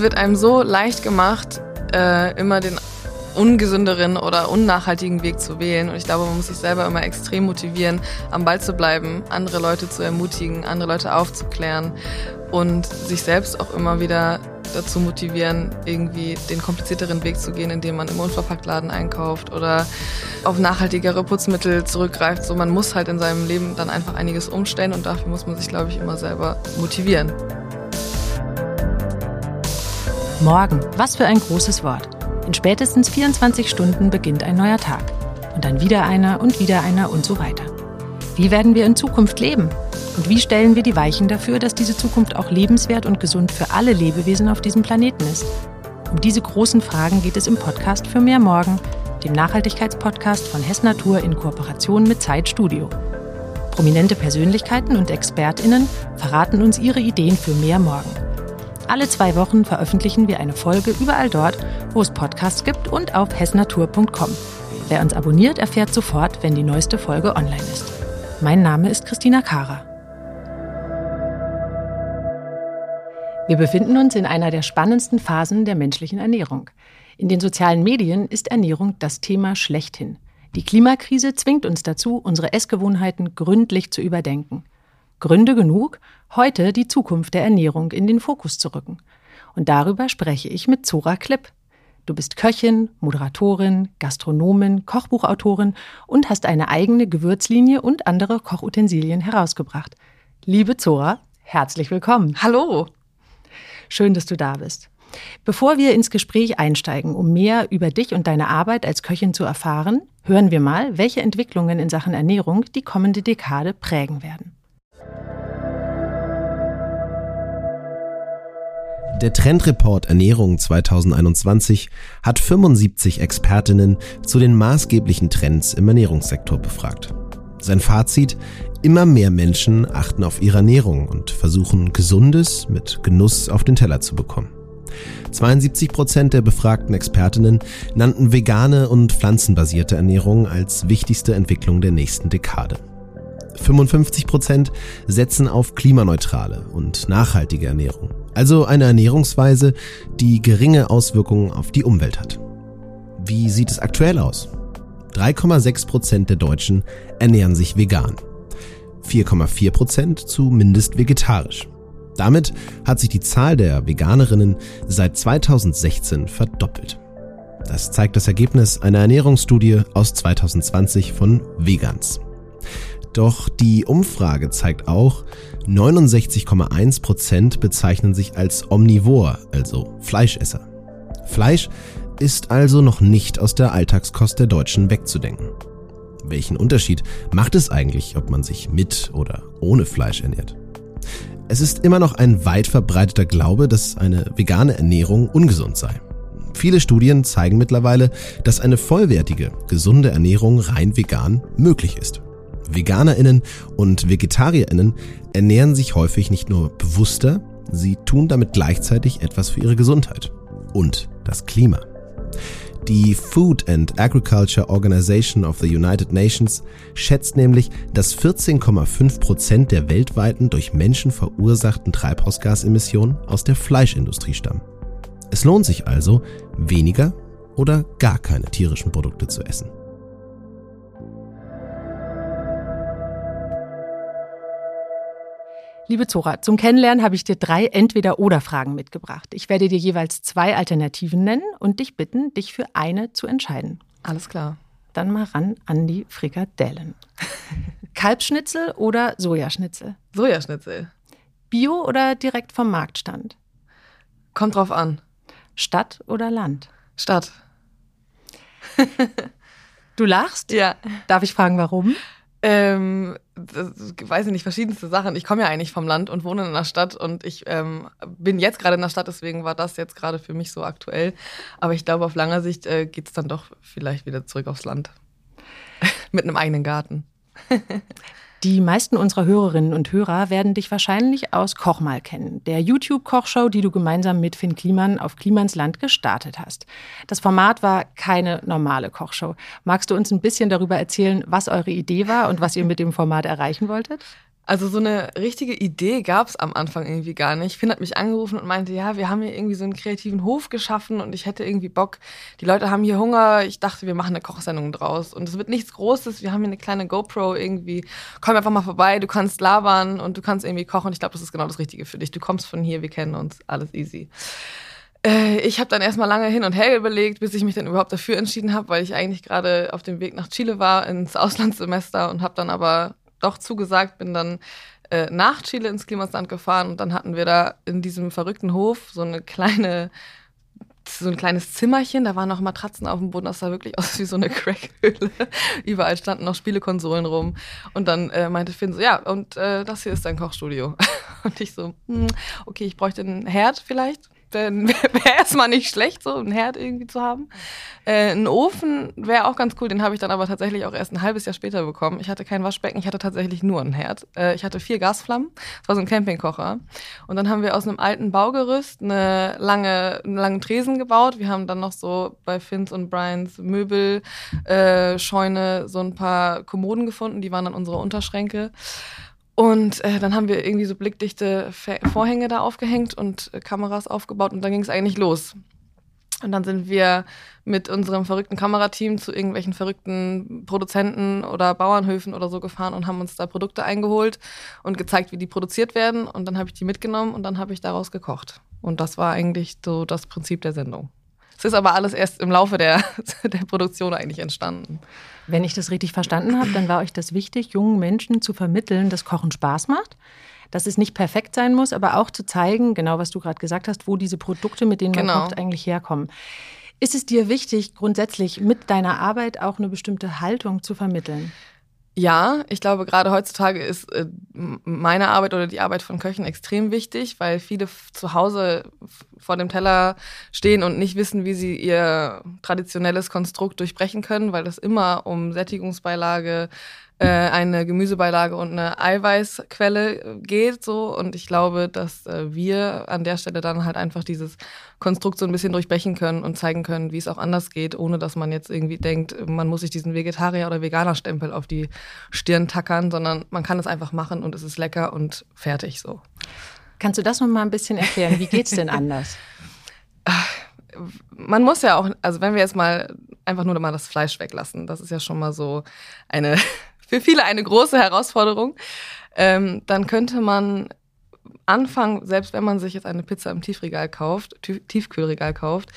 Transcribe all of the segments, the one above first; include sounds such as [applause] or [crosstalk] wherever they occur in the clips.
wird einem so leicht gemacht, äh, immer den ungesünderen oder unnachhaltigen Weg zu wählen. Und ich glaube, man muss sich selber immer extrem motivieren, am Ball zu bleiben, andere Leute zu ermutigen, andere Leute aufzuklären und sich selbst auch immer wieder dazu motivieren, irgendwie den komplizierteren Weg zu gehen, indem man im Unverpacktladen einkauft oder auf nachhaltigere Putzmittel zurückgreift. So, man muss halt in seinem Leben dann einfach einiges umstellen und dafür muss man sich, glaube ich, immer selber motivieren. Morgen, was für ein großes Wort. In spätestens 24 Stunden beginnt ein neuer Tag. Und dann wieder einer und wieder einer und so weiter. Wie werden wir in Zukunft leben? Und wie stellen wir die Weichen dafür, dass diese Zukunft auch lebenswert und gesund für alle Lebewesen auf diesem Planeten ist? Um diese großen Fragen geht es im Podcast für mehr Morgen, dem Nachhaltigkeitspodcast von Hess Natur in Kooperation mit Zeit Studio. Prominente Persönlichkeiten und ExpertInnen verraten uns ihre Ideen für mehr Morgen. Alle zwei Wochen veröffentlichen wir eine Folge überall dort, wo es Podcasts gibt und auf hessnatur.com. Wer uns abonniert, erfährt sofort, wenn die neueste Folge online ist. Mein Name ist Christina Kara. Wir befinden uns in einer der spannendsten Phasen der menschlichen Ernährung. In den sozialen Medien ist Ernährung das Thema schlechthin. Die Klimakrise zwingt uns dazu, unsere Essgewohnheiten gründlich zu überdenken. Gründe genug, heute die Zukunft der Ernährung in den Fokus zu rücken. Und darüber spreche ich mit Zora Klipp. Du bist Köchin, Moderatorin, Gastronomin, Kochbuchautorin und hast eine eigene Gewürzlinie und andere Kochutensilien herausgebracht. Liebe Zora, herzlich willkommen. Hallo. Schön, dass du da bist. Bevor wir ins Gespräch einsteigen, um mehr über dich und deine Arbeit als Köchin zu erfahren, hören wir mal, welche Entwicklungen in Sachen Ernährung die kommende Dekade prägen werden. Der Trendreport Ernährung 2021 hat 75 Expertinnen zu den maßgeblichen Trends im Ernährungssektor befragt. Sein Fazit, immer mehr Menschen achten auf ihre Ernährung und versuchen Gesundes mit Genuss auf den Teller zu bekommen. 72 Prozent der befragten Expertinnen nannten vegane und pflanzenbasierte Ernährung als wichtigste Entwicklung der nächsten Dekade. 55 Prozent setzen auf klimaneutrale und nachhaltige Ernährung. Also eine Ernährungsweise, die geringe Auswirkungen auf die Umwelt hat. Wie sieht es aktuell aus? 3,6 Prozent der Deutschen ernähren sich vegan. 4,4 Prozent zumindest vegetarisch. Damit hat sich die Zahl der Veganerinnen seit 2016 verdoppelt. Das zeigt das Ergebnis einer Ernährungsstudie aus 2020 von Vegans. Doch die Umfrage zeigt auch, 69,1 Prozent bezeichnen sich als Omnivor, also Fleischesser. Fleisch ist also noch nicht aus der Alltagskost der Deutschen wegzudenken. Welchen Unterschied macht es eigentlich, ob man sich mit oder ohne Fleisch ernährt? Es ist immer noch ein weit verbreiteter Glaube, dass eine vegane Ernährung ungesund sei. Viele Studien zeigen mittlerweile, dass eine vollwertige, gesunde Ernährung rein vegan möglich ist. Veganerinnen und Vegetarierinnen ernähren sich häufig nicht nur bewusster, sie tun damit gleichzeitig etwas für ihre Gesundheit und das Klima. Die Food and Agriculture Organization of the United Nations schätzt nämlich, dass 14,5 Prozent der weltweiten durch Menschen verursachten Treibhausgasemissionen aus der Fleischindustrie stammen. Es lohnt sich also, weniger oder gar keine tierischen Produkte zu essen. Liebe Zora, zum Kennenlernen habe ich dir drei Entweder-Oder-Fragen mitgebracht. Ich werde dir jeweils zwei Alternativen nennen und dich bitten, dich für eine zu entscheiden. Alles klar. Dann mal ran an die Frikadellen. [laughs] Kalbschnitzel oder Sojaschnitzel? Sojaschnitzel. Bio oder direkt vom Marktstand? Kommt drauf an. Stadt oder Land? Stadt. [laughs] du lachst? Ja. Darf ich fragen, warum? Ähm, das, weiß ich nicht, verschiedenste Sachen. Ich komme ja eigentlich vom Land und wohne in einer Stadt und ich ähm, bin jetzt gerade in der Stadt, deswegen war das jetzt gerade für mich so aktuell. Aber ich glaube, auf langer Sicht äh, geht es dann doch vielleicht wieder zurück aufs Land. [laughs] Mit einem eigenen Garten. [laughs] Die meisten unserer Hörerinnen und Hörer werden dich wahrscheinlich aus Kochmal kennen, der YouTube-Kochshow, die du gemeinsam mit Finn Kliman auf Klimans Land gestartet hast. Das Format war keine normale Kochshow. Magst du uns ein bisschen darüber erzählen, was eure Idee war und was ihr mit dem Format erreichen wolltet? Also so eine richtige Idee gab es am Anfang irgendwie gar nicht. Finn hat mich angerufen und meinte, ja, wir haben hier irgendwie so einen kreativen Hof geschaffen und ich hätte irgendwie Bock. Die Leute haben hier Hunger. Ich dachte, wir machen eine Kochsendung draus. Und es wird nichts Großes. Wir haben hier eine kleine GoPro irgendwie. Komm einfach mal vorbei, du kannst labern und du kannst irgendwie kochen. Ich glaube, das ist genau das Richtige für dich. Du kommst von hier, wir kennen uns, alles easy. Äh, ich habe dann erstmal lange hin und her überlegt, bis ich mich dann überhaupt dafür entschieden habe, weil ich eigentlich gerade auf dem Weg nach Chile war ins Auslandssemester und habe dann aber doch zugesagt, bin dann äh, nach Chile ins Klimasland gefahren und dann hatten wir da in diesem verrückten Hof so eine kleine so ein kleines Zimmerchen, da waren noch Matratzen auf dem Boden, das sah wirklich aus wie so eine [laughs] Crackhöhle. Überall standen noch Spielekonsolen rum. Und dann äh, meinte Finn so, ja, und äh, das hier ist dein Kochstudio. [laughs] Und ich so, hm, okay, ich bräuchte einen Herd vielleicht [laughs] wäre wär erstmal nicht schlecht, so einen Herd irgendwie zu haben. Äh, ein Ofen wäre auch ganz cool, den habe ich dann aber tatsächlich auch erst ein halbes Jahr später bekommen. Ich hatte kein Waschbecken, ich hatte tatsächlich nur einen Herd. Äh, ich hatte vier Gasflammen, das war so ein Campingkocher. Und dann haben wir aus einem alten Baugerüst eine lange, einen langen Tresen gebaut. Wir haben dann noch so bei Finns und Brians Möbelscheune äh, so ein paar Kommoden gefunden, die waren dann unsere Unterschränke. Und äh, dann haben wir irgendwie so blickdichte Vorhänge da aufgehängt und äh, Kameras aufgebaut und dann ging es eigentlich los. Und dann sind wir mit unserem verrückten Kamerateam zu irgendwelchen verrückten Produzenten oder Bauernhöfen oder so gefahren und haben uns da Produkte eingeholt und gezeigt, wie die produziert werden. Und dann habe ich die mitgenommen und dann habe ich daraus gekocht. Und das war eigentlich so das Prinzip der Sendung. Es ist aber alles erst im Laufe der, [laughs] der Produktion eigentlich entstanden. Wenn ich das richtig verstanden habe, dann war euch das wichtig, jungen Menschen zu vermitteln, dass Kochen Spaß macht dass es nicht perfekt sein muss, aber auch zu zeigen, genau was du gerade gesagt hast, wo diese Produkte, mit denen man genau. kocht, eigentlich herkommen. Ist es dir wichtig, grundsätzlich mit deiner Arbeit auch eine bestimmte Haltung zu vermitteln? Ja, ich glaube, gerade heutzutage ist äh, meine Arbeit oder die Arbeit von Köchen extrem wichtig, weil viele zu Hause vor dem Teller stehen und nicht wissen, wie sie ihr traditionelles Konstrukt durchbrechen können, weil es immer um Sättigungsbeilage, äh, eine Gemüsebeilage und eine Eiweißquelle äh, geht so und ich glaube, dass äh, wir an der Stelle dann halt einfach dieses Konstrukt so ein bisschen durchbrechen können und zeigen können, wie es auch anders geht, ohne dass man jetzt irgendwie denkt, man muss sich diesen Vegetarier oder Veganer Stempel auf die Stirn tackern, sondern man kann es einfach machen und es ist lecker und fertig so. Kannst du das noch mal ein bisschen erklären? Wie geht's denn anders? [laughs] man muss ja auch, also wenn wir jetzt mal einfach nur mal das Fleisch weglassen, das ist ja schon mal so eine für viele eine große Herausforderung. Ähm, dann könnte man anfangen, selbst wenn man sich jetzt eine Pizza im Tiefregal kauft, Tiefkühlregal kauft,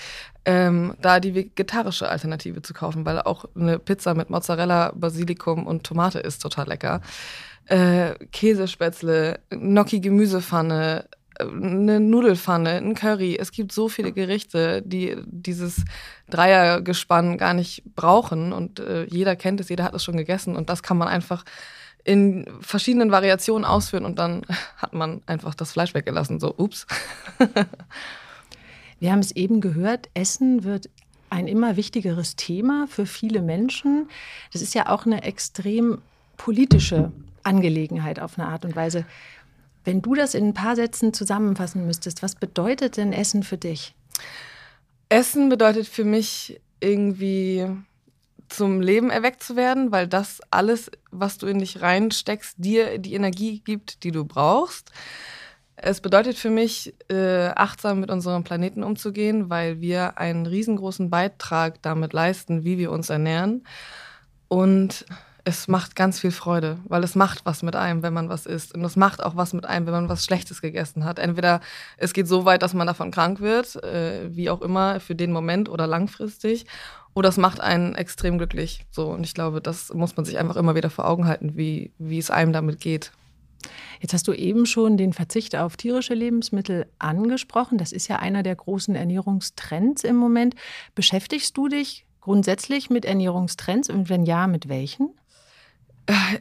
ähm, da die vegetarische Alternative zu kaufen, weil auch eine Pizza mit Mozzarella, Basilikum und Tomate ist total lecker. Äh, Käsespätzle, Gnocchi Gemüsepfanne, eine Nudelfanne, ein Curry. Es gibt so viele Gerichte, die dieses Dreiergespann gar nicht brauchen. Und äh, jeder kennt es, jeder hat es schon gegessen. Und das kann man einfach in verschiedenen Variationen ausführen. Und dann [laughs] hat man einfach das Fleisch weggelassen. So, ups. [laughs] Wir haben es eben gehört, Essen wird ein immer wichtigeres Thema für viele Menschen. Das ist ja auch eine extrem politische Angelegenheit auf eine Art und Weise. Wenn du das in ein paar Sätzen zusammenfassen müsstest, was bedeutet denn Essen für dich? Essen bedeutet für mich irgendwie zum Leben erweckt zu werden, weil das alles, was du in dich reinsteckst, dir die Energie gibt, die du brauchst. Es bedeutet für mich, äh, achtsam mit unserem Planeten umzugehen, weil wir einen riesengroßen Beitrag damit leisten, wie wir uns ernähren. Und es macht ganz viel Freude, weil es macht was mit einem, wenn man was isst. Und es macht auch was mit einem, wenn man was Schlechtes gegessen hat. Entweder es geht so weit, dass man davon krank wird, äh, wie auch immer, für den Moment oder langfristig. Oder es macht einen extrem glücklich. So, und ich glaube, das muss man sich einfach immer wieder vor Augen halten, wie, wie es einem damit geht. Jetzt hast du eben schon den Verzicht auf tierische Lebensmittel angesprochen. Das ist ja einer der großen Ernährungstrends im Moment. Beschäftigst du dich grundsätzlich mit Ernährungstrends und wenn ja, mit welchen?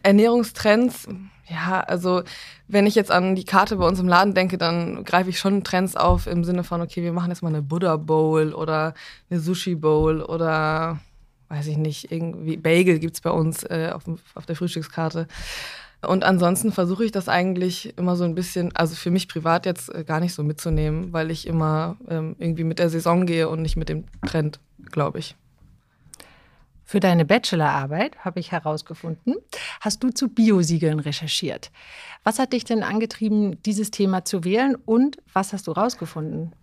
Ernährungstrends, ja, also wenn ich jetzt an die Karte bei uns im Laden denke, dann greife ich schon Trends auf im Sinne von, okay, wir machen jetzt mal eine Buddha Bowl oder eine Sushi Bowl oder weiß ich nicht, irgendwie Bagel gibt's bei uns äh, auf, auf der Frühstückskarte. Und ansonsten versuche ich das eigentlich immer so ein bisschen, also für mich privat jetzt äh, gar nicht so mitzunehmen, weil ich immer ähm, irgendwie mit der Saison gehe und nicht mit dem Trend, glaube ich. Für deine Bachelorarbeit, habe ich herausgefunden, hast du zu Biosiegeln recherchiert. Was hat dich denn angetrieben, dieses Thema zu wählen und was hast du rausgefunden? [laughs]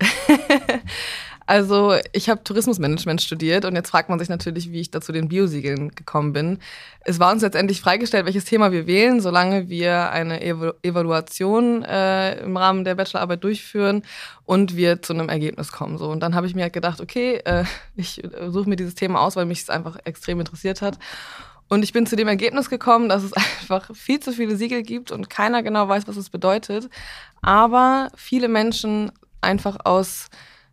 Also ich habe Tourismusmanagement studiert und jetzt fragt man sich natürlich, wie ich dazu den Biosiegeln gekommen bin. Es war uns letztendlich freigestellt, welches Thema wir wählen, solange wir eine Evalu Evaluation äh, im Rahmen der Bachelorarbeit durchführen und wir zu einem Ergebnis kommen. So und dann habe ich mir halt gedacht, okay, äh, [laughs] ich suche mir dieses Thema aus, weil mich es einfach extrem interessiert hat. Und ich bin zu dem Ergebnis gekommen, dass es [laughs] einfach viel zu viele Siegel gibt und keiner genau weiß, was es bedeutet. Aber viele Menschen einfach aus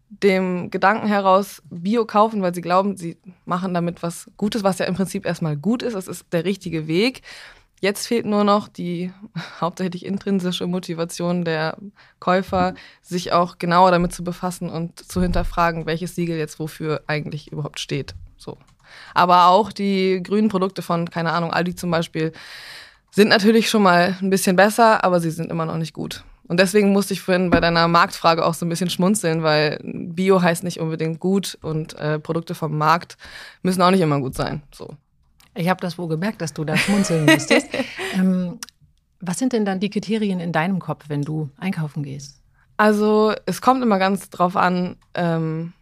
dem Gedanken heraus Bio kaufen, weil sie glauben, sie machen damit was Gutes, was ja im Prinzip erstmal gut ist. Es ist der richtige Weg. Jetzt fehlt nur noch die [laughs] hauptsächlich intrinsische Motivation der Käufer, sich auch genauer damit zu befassen und zu hinterfragen, welches Siegel jetzt wofür eigentlich überhaupt steht. So. Aber auch die grünen Produkte von, keine Ahnung, Aldi zum Beispiel, sind natürlich schon mal ein bisschen besser, aber sie sind immer noch nicht gut. Und deswegen musste ich vorhin bei deiner Marktfrage auch so ein bisschen schmunzeln, weil Bio heißt nicht unbedingt gut und äh, Produkte vom Markt müssen auch nicht immer gut sein. So. Ich habe das wohl gemerkt, dass du da schmunzeln musstest. [laughs] ähm, was sind denn dann die Kriterien in deinem Kopf, wenn du einkaufen gehst? Also es kommt immer ganz drauf an, ähm,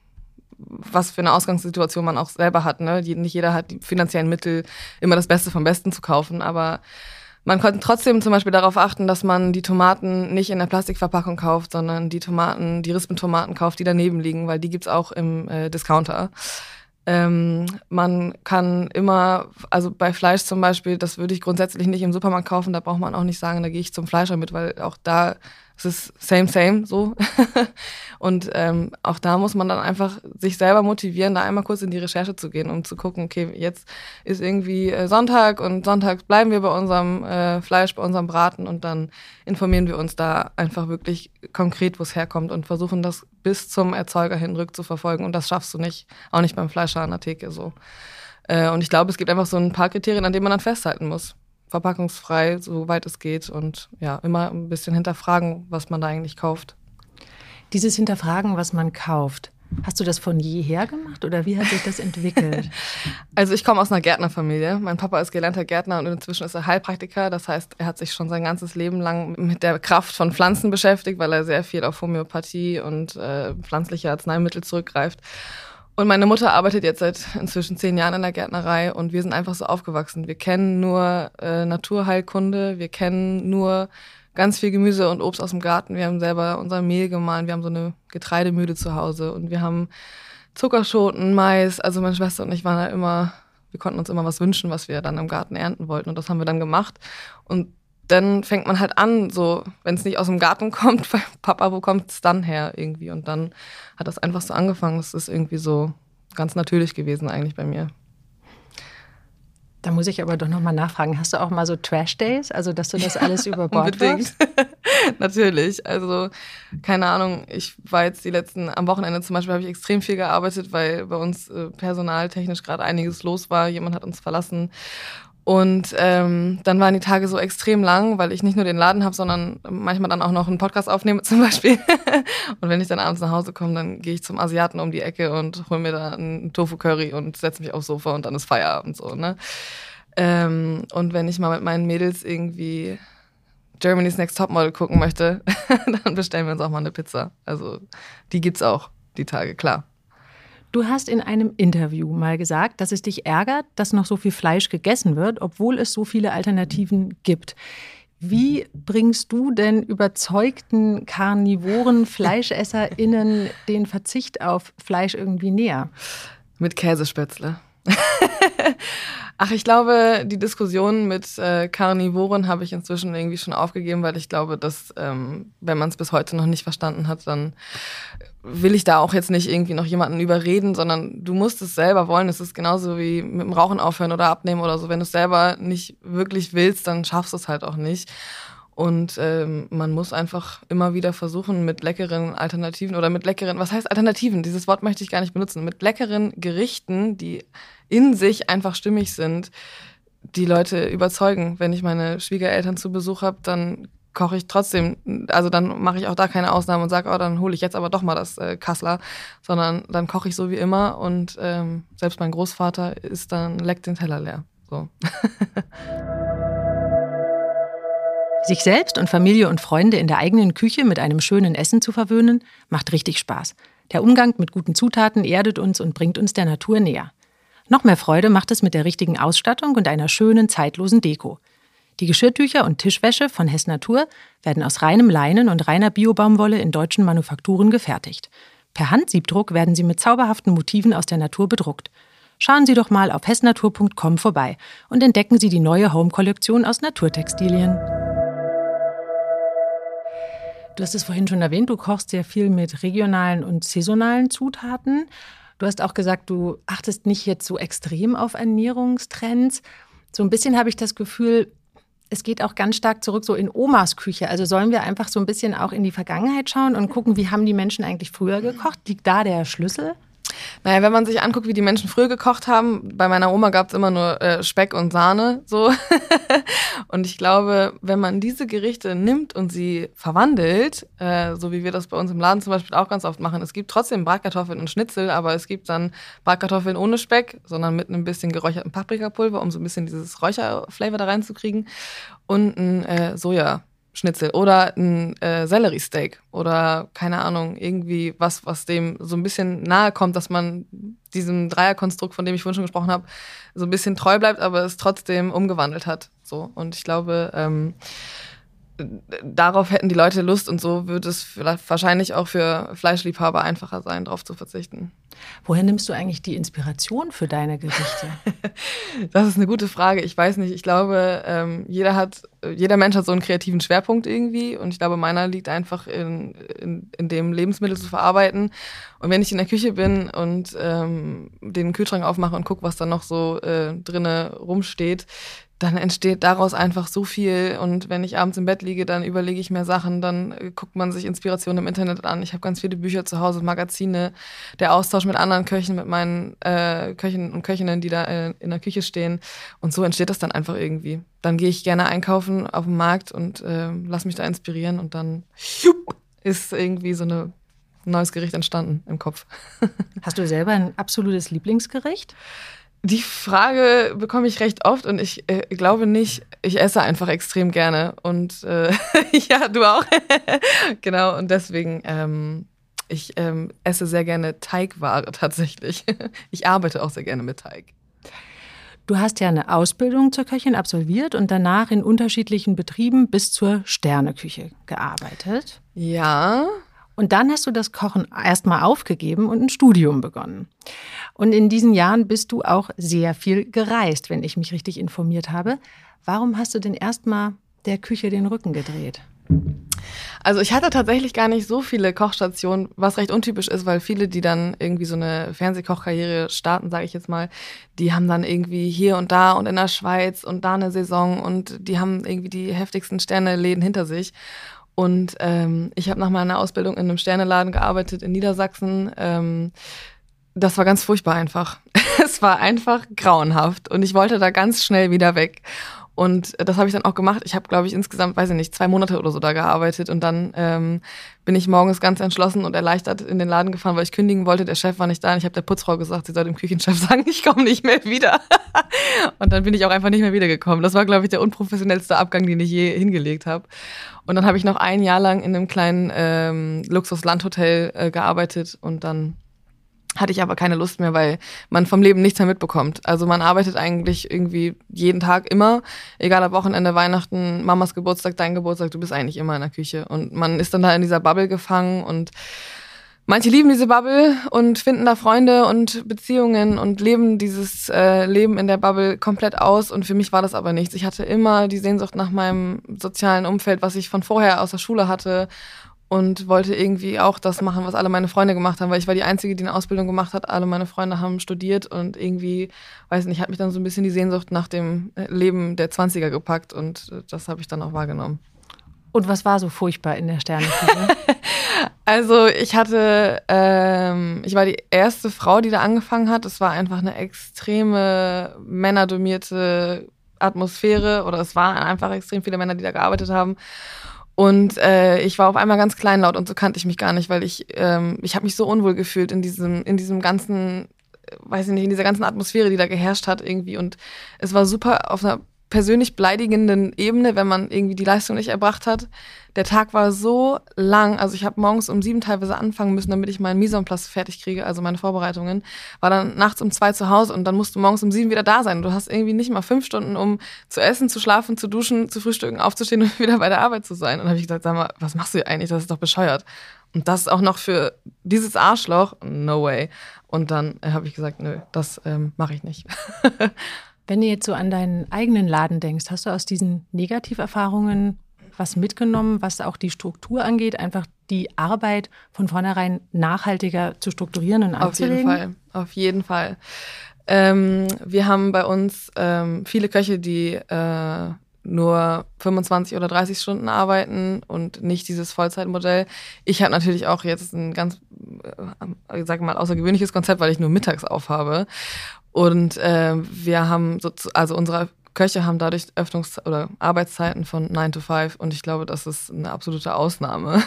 was für eine Ausgangssituation man auch selber hat. Ne? Nicht jeder hat die finanziellen Mittel, immer das Beste vom Besten zu kaufen, aber man konnte trotzdem zum Beispiel darauf achten, dass man die Tomaten nicht in der Plastikverpackung kauft, sondern die Tomaten, die Rispentomaten kauft, die daneben liegen, weil die gibt's auch im äh, Discounter. Ähm, man kann immer, also bei Fleisch zum Beispiel, das würde ich grundsätzlich nicht im Supermarkt kaufen, da braucht man auch nicht sagen, da gehe ich zum Fleischer mit, weil auch da es ist same, same so. [laughs] und ähm, auch da muss man dann einfach sich selber motivieren, da einmal kurz in die Recherche zu gehen, um zu gucken, okay, jetzt ist irgendwie äh, Sonntag und Sonntag bleiben wir bei unserem äh, Fleisch, bei unserem Braten und dann informieren wir uns da einfach wirklich konkret, wo es herkommt und versuchen das bis zum Erzeuger hin rückzuverfolgen. Und das schaffst du nicht, auch nicht beim Fleischer an der Theke so. Äh, und ich glaube, es gibt einfach so ein paar Kriterien, an denen man dann festhalten muss verpackungsfrei, soweit es geht. Und ja, immer ein bisschen hinterfragen, was man da eigentlich kauft. Dieses Hinterfragen, was man kauft, Hast du das von jeher gemacht oder wie hat sich das entwickelt? [laughs] Also ich komme aus einer Gärtnerfamilie. Mein Papa ist gelernter Gärtner und inzwischen ist er Heilpraktiker. Das heißt, er hat sich schon sein ganzes Leben lang mit der Kraft von Pflanzen beschäftigt, weil er sehr viel auf Homöopathie und äh, pflanzliche Arzneimittel zurückgreift. Und meine Mutter arbeitet jetzt seit inzwischen zehn Jahren in der Gärtnerei und wir sind einfach so aufgewachsen. Wir kennen nur äh, Naturheilkunde, wir kennen nur ganz viel Gemüse und Obst aus dem Garten. Wir haben selber unser Mehl gemahlen, wir haben so eine Getreidemühle zu Hause und wir haben Zuckerschoten, Mais. Also meine Schwester und ich waren da immer, wir konnten uns immer was wünschen, was wir dann im Garten ernten wollten und das haben wir dann gemacht. Und dann fängt man halt an, so, wenn es nicht aus dem Garten [laughs] kommt, weil Papa, wo kommt es dann her irgendwie? Und dann hat das einfach so angefangen. Das ist irgendwie so ganz natürlich gewesen eigentlich bei mir. Da muss ich aber doch nochmal nachfragen. Hast du auch mal so Trash-Days? Also, dass du das alles [laughs] über Bord Unbedingt. [laughs] Natürlich. Also, keine Ahnung. Ich war jetzt die letzten, am Wochenende zum Beispiel habe ich extrem viel gearbeitet, weil bei uns äh, personaltechnisch gerade einiges los war. Jemand hat uns verlassen. Und ähm, dann waren die Tage so extrem lang, weil ich nicht nur den Laden habe, sondern manchmal dann auch noch einen Podcast aufnehme zum Beispiel. [laughs] und wenn ich dann abends nach Hause komme, dann gehe ich zum Asiaten um die Ecke und hole mir da einen Tofu-Curry und setze mich aufs Sofa und dann ist Feierabend so. Ne? Ähm, und wenn ich mal mit meinen Mädels irgendwie Germany's Next Topmodel gucken möchte, [laughs] dann bestellen wir uns auch mal eine Pizza. Also die gibt's auch, die Tage, klar. Du hast in einem Interview mal gesagt, dass es dich ärgert, dass noch so viel Fleisch gegessen wird, obwohl es so viele Alternativen gibt. Wie bringst du denn überzeugten Karnivoren, FleischesserInnen den Verzicht auf Fleisch irgendwie näher? Mit Käsespätzle. [laughs] Ach, ich glaube, die Diskussion mit äh, Karnivoren habe ich inzwischen irgendwie schon aufgegeben, weil ich glaube, dass ähm, wenn man es bis heute noch nicht verstanden hat, dann will ich da auch jetzt nicht irgendwie noch jemanden überreden, sondern du musst es selber wollen. Es ist genauso wie mit dem Rauchen aufhören oder abnehmen oder so. Wenn du es selber nicht wirklich willst, dann schaffst du es halt auch nicht. Und ähm, man muss einfach immer wieder versuchen, mit leckeren Alternativen oder mit leckeren, was heißt Alternativen? Dieses Wort möchte ich gar nicht benutzen. Mit leckeren Gerichten, die in sich einfach stimmig sind, die Leute überzeugen. Wenn ich meine Schwiegereltern zu Besuch habe, dann koche ich trotzdem, also dann mache ich auch da keine Ausnahme und sage, oh, dann hole ich jetzt aber doch mal das äh, Kassler, sondern dann koche ich so wie immer und ähm, selbst mein Großvater ist dann, leckt den Teller leer. So. [laughs] Sich selbst und Familie und Freunde in der eigenen Küche mit einem schönen Essen zu verwöhnen, macht richtig Spaß. Der Umgang mit guten Zutaten erdet uns und bringt uns der Natur näher. Noch mehr Freude macht es mit der richtigen Ausstattung und einer schönen, zeitlosen Deko. Die Geschirrtücher und Tischwäsche von Hess Natur werden aus reinem Leinen und reiner Biobaumwolle in deutschen Manufakturen gefertigt. Per Handsiebdruck werden sie mit zauberhaften Motiven aus der Natur bedruckt. Schauen Sie doch mal auf hessnatur.com vorbei und entdecken Sie die neue Home-Kollektion aus Naturtextilien. Du hast es vorhin schon erwähnt, du kochst sehr viel mit regionalen und saisonalen Zutaten. Du hast auch gesagt, du achtest nicht jetzt so extrem auf Ernährungstrends. So ein bisschen habe ich das Gefühl, es geht auch ganz stark zurück so in Omas Küche. Also sollen wir einfach so ein bisschen auch in die Vergangenheit schauen und gucken, wie haben die Menschen eigentlich früher gekocht? Liegt da der Schlüssel? Naja, wenn man sich anguckt, wie die Menschen früher gekocht haben, bei meiner Oma gab es immer nur äh, Speck und Sahne, so. [laughs] und ich glaube, wenn man diese Gerichte nimmt und sie verwandelt, äh, so wie wir das bei uns im Laden zum Beispiel auch ganz oft machen, es gibt trotzdem Bratkartoffeln und Schnitzel, aber es gibt dann Bratkartoffeln ohne Speck, sondern mit einem bisschen geräucherten Paprikapulver, um so ein bisschen dieses Räucherflavor da reinzukriegen und ein äh, Soja. Schnitzel oder ein äh, Sellerie-Steak oder keine Ahnung, irgendwie was, was dem so ein bisschen nahe kommt, dass man diesem Dreierkonstrukt, von dem ich vorhin schon gesprochen habe, so ein bisschen treu bleibt, aber es trotzdem umgewandelt hat. So. Und ich glaube, ähm, darauf hätten die Leute Lust und so würde es wahrscheinlich auch für Fleischliebhaber einfacher sein, darauf zu verzichten. Woher nimmst du eigentlich die Inspiration für deine Gerichte? [laughs] das ist eine gute Frage. Ich weiß nicht. Ich glaube, ähm, jeder hat, jeder Mensch hat so einen kreativen Schwerpunkt irgendwie und ich glaube, meiner liegt einfach in, in, in dem Lebensmittel zu verarbeiten. Und wenn ich in der Küche bin und ähm, den Kühlschrank aufmache und gucke, was da noch so äh, drinne rumsteht, dann entsteht daraus einfach so viel. Und wenn ich abends im Bett liege, dann überlege ich mir Sachen, dann äh, guckt man sich Inspirationen im Internet an. Ich habe ganz viele Bücher zu Hause, Magazine, der Austausch mit anderen Köchen, mit meinen äh, Köchen und Köchinnen, die da äh, in der Küche stehen. Und so entsteht das dann einfach irgendwie. Dann gehe ich gerne einkaufen auf dem Markt und äh, lass mich da inspirieren und dann ist irgendwie so ein neues Gericht entstanden im Kopf. [laughs] Hast du selber ein absolutes Lieblingsgericht? Die Frage bekomme ich recht oft und ich äh, glaube nicht, ich esse einfach extrem gerne. Und äh, [laughs] ja, du auch. [laughs] genau, und deswegen, ähm, ich ähm, esse sehr gerne Teigware tatsächlich. [laughs] ich arbeite auch sehr gerne mit Teig. Du hast ja eine Ausbildung zur Köchin absolviert und danach in unterschiedlichen Betrieben bis zur Sterneküche gearbeitet. Ja, und dann hast du das Kochen erstmal aufgegeben und ein Studium begonnen. Und in diesen Jahren bist du auch sehr viel gereist, wenn ich mich richtig informiert habe. Warum hast du denn erstmal der Küche den Rücken gedreht? Also ich hatte tatsächlich gar nicht so viele Kochstationen, was recht untypisch ist, weil viele, die dann irgendwie so eine Fernsehkochkarriere starten, sage ich jetzt mal, die haben dann irgendwie hier und da und in der Schweiz und da eine Saison und die haben irgendwie die heftigsten Sterneläden hinter sich. Und ähm, ich habe nach meiner Ausbildung in einem Sterneladen gearbeitet in Niedersachsen. Ähm, das war ganz furchtbar einfach. [laughs] es war einfach grauenhaft und ich wollte da ganz schnell wieder weg. Und das habe ich dann auch gemacht. Ich habe, glaube ich, insgesamt, weiß ich nicht, zwei Monate oder so da gearbeitet. Und dann ähm, bin ich morgens ganz entschlossen und erleichtert in den Laden gefahren, weil ich kündigen wollte. Der Chef war nicht da. Und ich habe der Putzfrau gesagt, sie soll dem Küchenchef [laughs] sagen, ich komme nicht mehr wieder. [laughs] und dann bin ich auch einfach nicht mehr wiedergekommen. Das war, glaube ich, der unprofessionellste Abgang, den ich je hingelegt habe. Und dann habe ich noch ein Jahr lang in einem kleinen ähm, Luxus-Landhotel äh, gearbeitet und dann hatte ich aber keine Lust mehr, weil man vom Leben nichts mehr mitbekommt. Also man arbeitet eigentlich irgendwie jeden Tag immer, egal ob Wochenende, Weihnachten, Mamas Geburtstag, dein Geburtstag, du bist eigentlich immer in der Küche. Und man ist dann da in dieser Bubble gefangen und manche lieben diese Bubble und finden da Freunde und Beziehungen und leben dieses äh, Leben in der Bubble komplett aus. Und für mich war das aber nichts. Ich hatte immer die Sehnsucht nach meinem sozialen Umfeld, was ich von vorher aus der Schule hatte und wollte irgendwie auch das machen, was alle meine Freunde gemacht haben, weil ich war die Einzige, die eine Ausbildung gemacht hat. Alle meine Freunde haben studiert und irgendwie, weiß nicht, hat mich dann so ein bisschen die Sehnsucht nach dem äh, Leben der 20er gepackt und äh, das habe ich dann auch wahrgenommen. Und was war so furchtbar in der Sterneküche? [laughs] also ich hatte, ähm, ich war die erste Frau, die da angefangen hat. Es war einfach eine extreme männerdominierte Atmosphäre oder es waren einfach extrem viele Männer, die da gearbeitet haben. Und äh, ich war auf einmal ganz kleinlaut und so kannte ich mich gar nicht, weil ich, ähm, ich habe mich so unwohl gefühlt in diesem, in diesem ganzen, äh, weiß ich nicht, in dieser ganzen Atmosphäre, die da geherrscht hat irgendwie. Und es war super auf einer persönlich beleidigenden Ebene, wenn man irgendwie die Leistung nicht erbracht hat. Der Tag war so lang, also ich habe morgens um sieben teilweise anfangen müssen, damit ich meinen Mise fertig kriege, also meine Vorbereitungen. War dann nachts um zwei zu Hause und dann musst du morgens um sieben wieder da sein. Du hast irgendwie nicht mal fünf Stunden, um zu essen, zu schlafen, zu duschen, zu frühstücken, aufzustehen und [laughs] wieder bei der Arbeit zu sein. Und habe ich gesagt, sag mal, was machst du hier eigentlich? Das ist doch bescheuert. Und das auch noch für dieses Arschloch? No way. Und dann äh, habe ich gesagt, nö, das ähm, mache ich nicht. [laughs] Wenn du jetzt so an deinen eigenen Laden denkst, hast du aus diesen Negativerfahrungen was mitgenommen, was auch die Struktur angeht, einfach die Arbeit von vornherein nachhaltiger zu strukturieren und anzulegen? Auf jeden Fall, auf jeden Fall. Ähm, wir haben bei uns ähm, viele Köche, die äh, nur 25 oder 30 Stunden arbeiten und nicht dieses Vollzeitmodell. Ich habe natürlich auch jetzt ein ganz, äh, sag mal, außergewöhnliches Konzept, weil ich nur mittags aufhabe. Und äh, wir haben so, also unsere Köche haben dadurch Öffnungs- oder Arbeitszeiten von 9 to 5 und ich glaube, das ist eine absolute Ausnahme.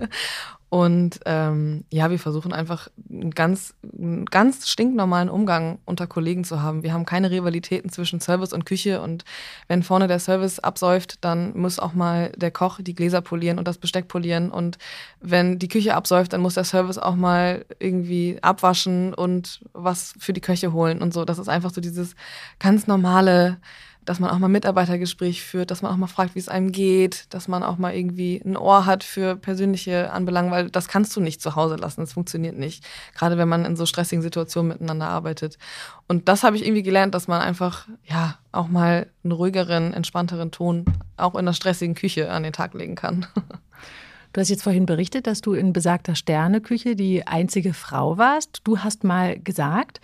[laughs] Und ähm, ja, wir versuchen einfach einen ganz, einen ganz stinknormalen Umgang unter Kollegen zu haben. Wir haben keine Rivalitäten zwischen Service und Küche. Und wenn vorne der Service absäuft, dann muss auch mal der Koch die Gläser polieren und das Besteck polieren. Und wenn die Küche absäuft, dann muss der Service auch mal irgendwie abwaschen und was für die Köche holen und so. Das ist einfach so dieses ganz normale dass man auch mal Mitarbeitergespräch führt, dass man auch mal fragt, wie es einem geht, dass man auch mal irgendwie ein Ohr hat für persönliche Anbelangen, weil das kannst du nicht zu Hause lassen, das funktioniert nicht. Gerade wenn man in so stressigen Situationen miteinander arbeitet. Und das habe ich irgendwie gelernt, dass man einfach, ja, auch mal einen ruhigeren, entspannteren Ton auch in der stressigen Küche an den Tag legen kann. Du hast jetzt vorhin berichtet, dass du in besagter Sterneküche die einzige Frau warst. Du hast mal gesagt,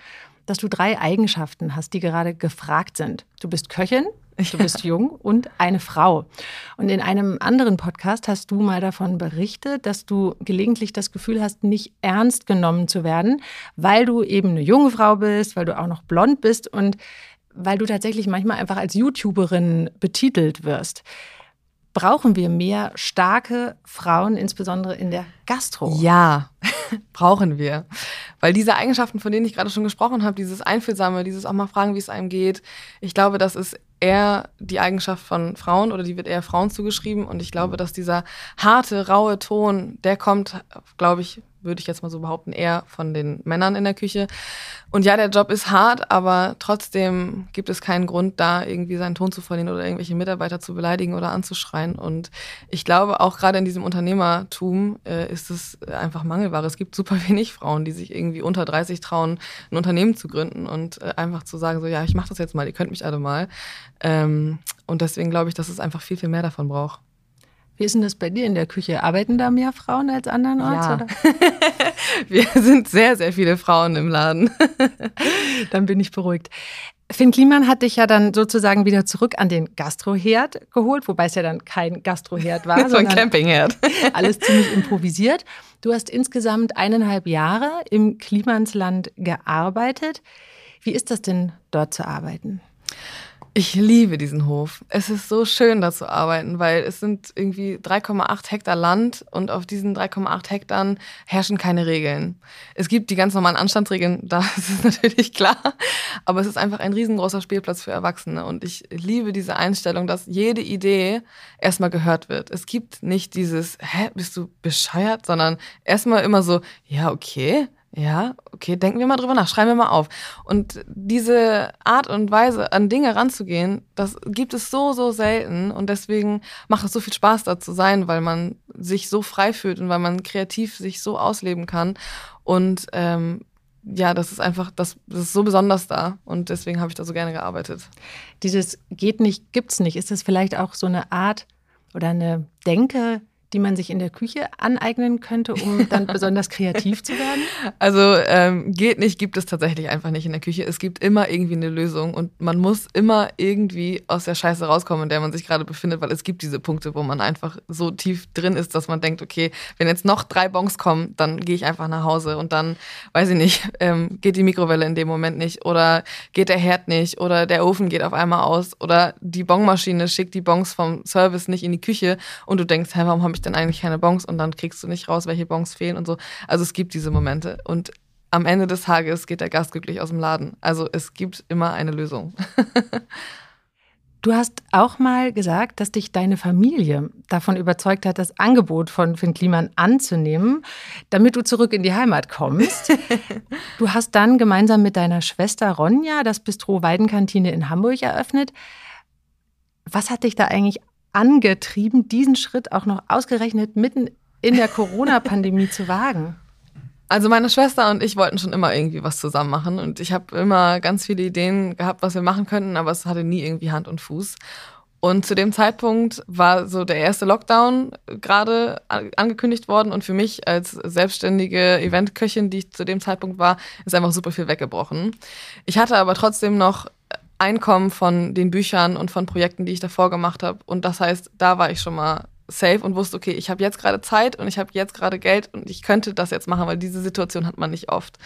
dass du drei Eigenschaften hast, die gerade gefragt sind. Du bist Köchin, du bist jung und eine Frau. Und in einem anderen Podcast hast du mal davon berichtet, dass du gelegentlich das Gefühl hast, nicht ernst genommen zu werden, weil du eben eine junge Frau bist, weil du auch noch blond bist und weil du tatsächlich manchmal einfach als YouTuberin betitelt wirst brauchen wir mehr starke Frauen, insbesondere in der Gastro? Ja, [laughs] brauchen wir. Weil diese Eigenschaften, von denen ich gerade schon gesprochen habe, dieses Einfühlsame, dieses auch mal fragen, wie es einem geht, ich glaube, das ist eher die Eigenschaft von Frauen oder die wird eher Frauen zugeschrieben. Und ich glaube, dass dieser harte, raue Ton, der kommt, glaube ich, würde ich jetzt mal so behaupten, eher von den Männern in der Küche. Und ja, der Job ist hart, aber trotzdem gibt es keinen Grund, da irgendwie seinen Ton zu verlieren oder irgendwelche Mitarbeiter zu beleidigen oder anzuschreien. Und ich glaube, auch gerade in diesem Unternehmertum äh, ist es einfach Mangelware. Es gibt super [laughs] wenig Frauen, die sich irgendwie unter 30 trauen, ein Unternehmen zu gründen und äh, einfach zu sagen, so ja, ich mache das jetzt mal, ihr könnt mich alle mal. Ähm, und deswegen glaube ich, dass es einfach viel, viel mehr davon braucht. Wie ist denn das bei dir in der Küche? Arbeiten da mehr Frauen als andernorts? Ja. [laughs] Wir sind sehr, sehr viele Frauen im Laden. [laughs] dann bin ich beruhigt. Finn Kliman hat dich ja dann sozusagen wieder zurück an den Gastroherd geholt, wobei es ja dann kein Gastroherd war, [laughs] sondern ein Campingherd. alles ziemlich improvisiert. Du hast insgesamt eineinhalb Jahre im Klimansland gearbeitet. Wie ist das denn, dort zu arbeiten? Ich liebe diesen Hof. Es ist so schön, da zu arbeiten, weil es sind irgendwie 3,8 Hektar Land und auf diesen 3,8 Hektar herrschen keine Regeln. Es gibt die ganz normalen Anstandsregeln, [laughs] da ist es natürlich klar, aber es ist einfach ein riesengroßer Spielplatz für Erwachsene und ich liebe diese Einstellung, dass jede Idee erstmal gehört wird. Es gibt nicht dieses, hä, bist du bescheuert, sondern erstmal immer so, ja, okay, ja, okay, denken wir mal drüber nach, schreiben wir mal auf. Und diese Art und Weise, an Dinge ranzugehen, das gibt es so, so selten. Und deswegen macht es so viel Spaß, da zu sein, weil man sich so frei fühlt und weil man kreativ sich so ausleben kann. Und ähm, ja, das ist einfach, das, das ist so besonders da. Und deswegen habe ich da so gerne gearbeitet. Dieses geht nicht, gibt's nicht. Ist das vielleicht auch so eine Art oder eine Denke, die man sich in der Küche aneignen könnte, um dann [laughs] besonders kreativ zu werden? Also ähm, geht nicht, gibt es tatsächlich einfach nicht in der Küche. Es gibt immer irgendwie eine Lösung und man muss immer irgendwie aus der Scheiße rauskommen, in der man sich gerade befindet, weil es gibt diese Punkte, wo man einfach so tief drin ist, dass man denkt, okay, wenn jetzt noch drei Bons kommen, dann gehe ich einfach nach Hause und dann, weiß ich nicht, [laughs] ähm, geht die Mikrowelle in dem Moment nicht oder geht der Herd nicht oder der Ofen geht auf einmal aus oder die Bonmaschine schickt die Bons vom Service nicht in die Küche und du denkst, hä, warum habe ich denn eigentlich keine Bons und dann kriegst du nicht raus, welche Bons fehlen und so. Also es gibt diese Momente und am Ende des Tages geht der Gast glücklich aus dem Laden. Also es gibt immer eine Lösung. Du hast auch mal gesagt, dass dich deine Familie davon überzeugt hat, das Angebot von Finn Kliman anzunehmen, damit du zurück in die Heimat kommst. [laughs] du hast dann gemeinsam mit deiner Schwester Ronja das Bistro Weidenkantine in Hamburg eröffnet. Was hat dich da eigentlich angetrieben, diesen Schritt auch noch ausgerechnet mitten in der Corona-Pandemie zu wagen? Also meine Schwester und ich wollten schon immer irgendwie was zusammen machen und ich habe immer ganz viele Ideen gehabt, was wir machen könnten, aber es hatte nie irgendwie Hand und Fuß. Und zu dem Zeitpunkt war so der erste Lockdown gerade angekündigt worden und für mich als selbstständige Eventköchin, die ich zu dem Zeitpunkt war, ist einfach super viel weggebrochen. Ich hatte aber trotzdem noch Einkommen von den Büchern und von Projekten, die ich davor gemacht habe. Und das heißt, da war ich schon mal safe und wusste, okay, ich habe jetzt gerade Zeit und ich habe jetzt gerade Geld und ich könnte das jetzt machen, weil diese Situation hat man nicht oft.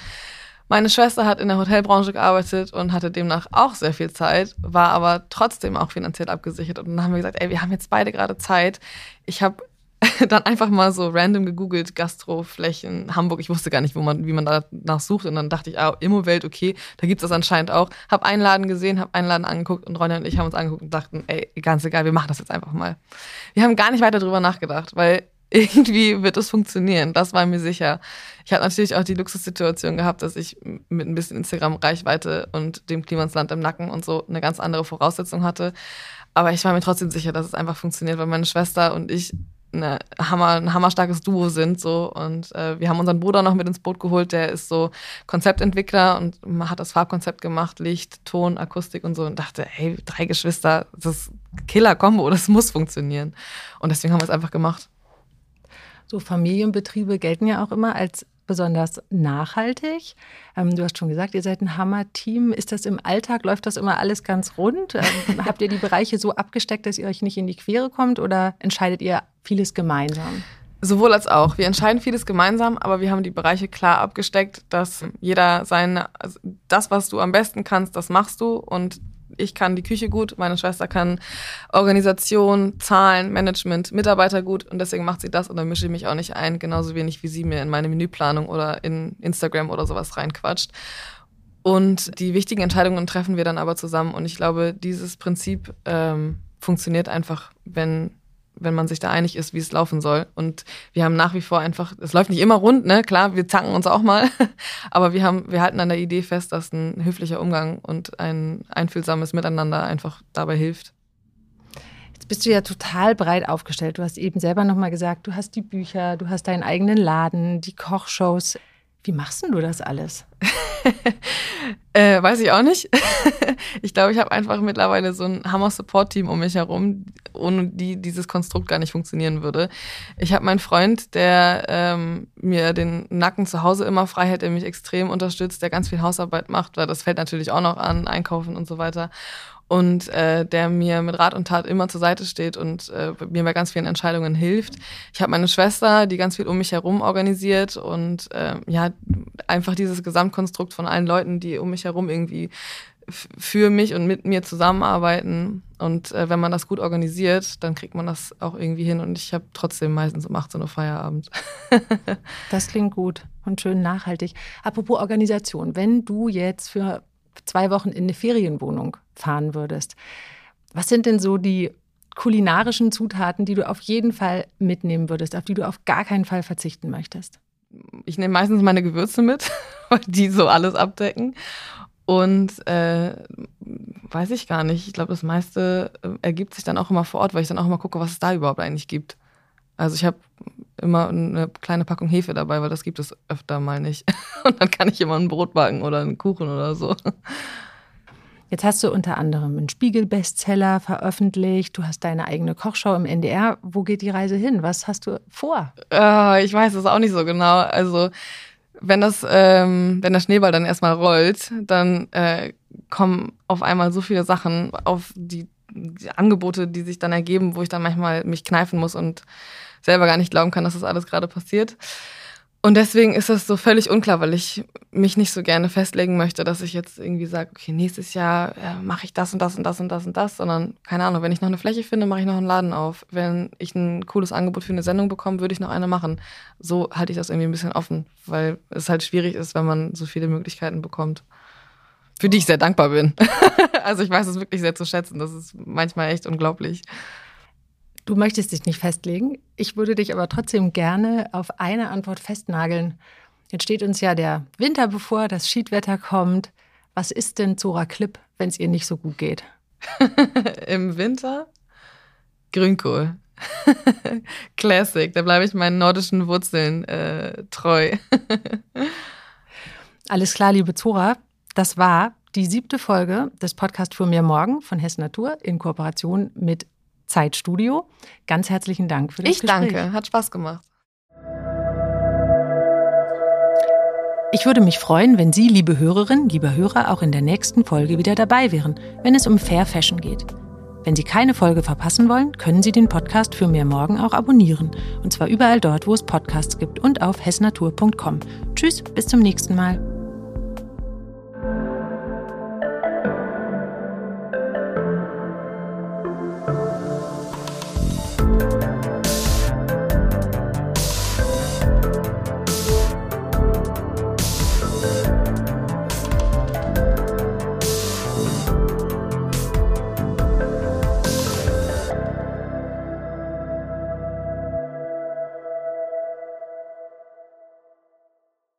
Meine Schwester hat in der Hotelbranche gearbeitet und hatte demnach auch sehr viel Zeit, war aber trotzdem auch finanziell abgesichert. Und dann haben wir gesagt, ey, wir haben jetzt beide gerade Zeit. Ich habe [laughs] dann einfach mal so random gegoogelt, Gastroflächen, Hamburg. Ich wusste gar nicht, wo man, wie man danach sucht. Und dann dachte ich, ah, Immowelt, okay, da gibt es das anscheinend auch. Hab einen Laden gesehen, hab einen Laden angeguckt und Ronja und ich haben uns angeguckt und dachten, ey, ganz egal, wir machen das jetzt einfach mal. Wir haben gar nicht weiter drüber nachgedacht, weil [laughs] irgendwie wird es funktionieren. Das war mir sicher. Ich hatte natürlich auch die Luxussituation gehabt, dass ich mit ein bisschen Instagram-Reichweite und dem Klimansland im Nacken und so eine ganz andere Voraussetzung hatte. Aber ich war mir trotzdem sicher, dass es einfach funktioniert, weil meine Schwester und ich eine Hammer, ein hammerstarkes Duo sind so und äh, wir haben unseren Bruder noch mit ins Boot geholt, der ist so Konzeptentwickler und hat das Farbkonzept gemacht, Licht, Ton, Akustik und so und dachte, hey, drei Geschwister, das ist Killer-Kombo, das muss funktionieren und deswegen haben wir es einfach gemacht. So Familienbetriebe gelten ja auch immer als besonders nachhaltig. Ähm, du hast schon gesagt, ihr seid ein Hammer-Team. Ist das im Alltag, läuft das immer alles ganz rund? Ähm, [laughs] habt ihr die Bereiche so abgesteckt, dass ihr euch nicht in die Quere kommt oder entscheidet ihr vieles gemeinsam? Sowohl als auch. Wir entscheiden vieles gemeinsam, aber wir haben die Bereiche klar abgesteckt, dass jeder sein, also das, was du am besten kannst, das machst du und ich kann die Küche gut, meine Schwester kann Organisation, Zahlen, Management, Mitarbeiter gut und deswegen macht sie das und dann mische ich mich auch nicht ein, genauso wenig wie sie mir in meine Menüplanung oder in Instagram oder sowas reinquatscht. Und die wichtigen Entscheidungen treffen wir dann aber zusammen und ich glaube, dieses Prinzip ähm, funktioniert einfach, wenn wenn man sich da einig ist, wie es laufen soll. Und wir haben nach wie vor einfach, es läuft nicht immer rund, ne? Klar, wir zanken uns auch mal, [laughs] aber wir haben, wir halten an der Idee fest, dass ein höflicher Umgang und ein einfühlsames Miteinander einfach dabei hilft. Jetzt bist du ja total breit aufgestellt. Du hast eben selber nochmal gesagt, du hast die Bücher, du hast deinen eigenen Laden, die Kochshows. Wie machst du das alles? [laughs] äh, weiß ich auch nicht. [laughs] ich glaube, ich habe einfach mittlerweile so ein Hammer-Support-Team um mich herum, ohne die dieses Konstrukt gar nicht funktionieren würde. Ich habe meinen Freund, der ähm, mir den Nacken zu Hause immer frei hält, der mich extrem unterstützt, der ganz viel Hausarbeit macht, weil das fällt natürlich auch noch an, Einkaufen und so weiter und äh, der mir mit Rat und Tat immer zur Seite steht und äh, mir bei ganz vielen Entscheidungen hilft. Ich habe meine Schwester, die ganz viel um mich herum organisiert und äh, ja, einfach dieses Gesamtkonstrukt von allen Leuten, die um mich herum irgendwie für mich und mit mir zusammenarbeiten. Und äh, wenn man das gut organisiert, dann kriegt man das auch irgendwie hin. Und ich habe trotzdem meistens um 18 Uhr Feierabend. [laughs] das klingt gut und schön nachhaltig. Apropos Organisation, wenn du jetzt für zwei Wochen in eine Ferienwohnung fahren würdest, was sind denn so die kulinarischen Zutaten, die du auf jeden Fall mitnehmen würdest, auf die du auf gar keinen Fall verzichten möchtest? Ich nehme meistens meine Gewürze mit, [laughs] weil die so alles abdecken. Und äh, weiß ich gar nicht. Ich glaube, das meiste äh, ergibt sich dann auch immer vor Ort, weil ich dann auch immer gucke, was es da überhaupt eigentlich gibt. Also ich habe immer eine kleine Packung Hefe dabei, weil das gibt es öfter mal nicht. [laughs] Und dann kann ich immer ein Brot backen oder einen Kuchen oder so. Jetzt hast du unter anderem einen Spiegel-Bestseller veröffentlicht, du hast deine eigene Kochshow im NDR. Wo geht die Reise hin? Was hast du vor? Äh, ich weiß es auch nicht so genau. Also wenn das, ähm, wenn der Schneeball dann erstmal rollt, dann äh, kommen auf einmal so viele Sachen auf die, die Angebote, die sich dann ergeben, wo ich dann manchmal mich kneifen muss und selber gar nicht glauben kann, dass das alles gerade passiert. Und deswegen ist das so völlig unklar, weil ich mich nicht so gerne festlegen möchte, dass ich jetzt irgendwie sage, okay, nächstes Jahr ja, mache ich das und das und das und das und das, sondern keine Ahnung, wenn ich noch eine Fläche finde, mache ich noch einen Laden auf. Wenn ich ein cooles Angebot für eine Sendung bekomme, würde ich noch eine machen. So halte ich das irgendwie ein bisschen offen, weil es halt schwierig ist, wenn man so viele Möglichkeiten bekommt. Für die ich sehr dankbar bin. [laughs] also ich weiß es wirklich sehr zu schätzen. Das ist manchmal echt unglaublich. Du möchtest dich nicht festlegen. Ich würde dich aber trotzdem gerne auf eine Antwort festnageln. Jetzt steht uns ja der Winter bevor, das Schiedwetter kommt. Was ist denn Zora Klipp, wenn es ihr nicht so gut geht? [laughs] Im Winter Grünkohl. [laughs] Classic. Da bleibe ich meinen nordischen Wurzeln äh, treu. [laughs] Alles klar, liebe Zora. Das war die siebte Folge des Podcasts für mir morgen von Hessen Natur in Kooperation mit Zeitstudio. Ganz herzlichen Dank für das ich Gespräch. Ich danke, hat Spaß gemacht. Ich würde mich freuen, wenn Sie, liebe Hörerinnen, liebe Hörer, auch in der nächsten Folge wieder dabei wären, wenn es um Fair Fashion geht. Wenn Sie keine Folge verpassen wollen, können Sie den Podcast für mehr Morgen auch abonnieren. Und zwar überall dort, wo es Podcasts gibt und auf hessnatur.com. Tschüss, bis zum nächsten Mal.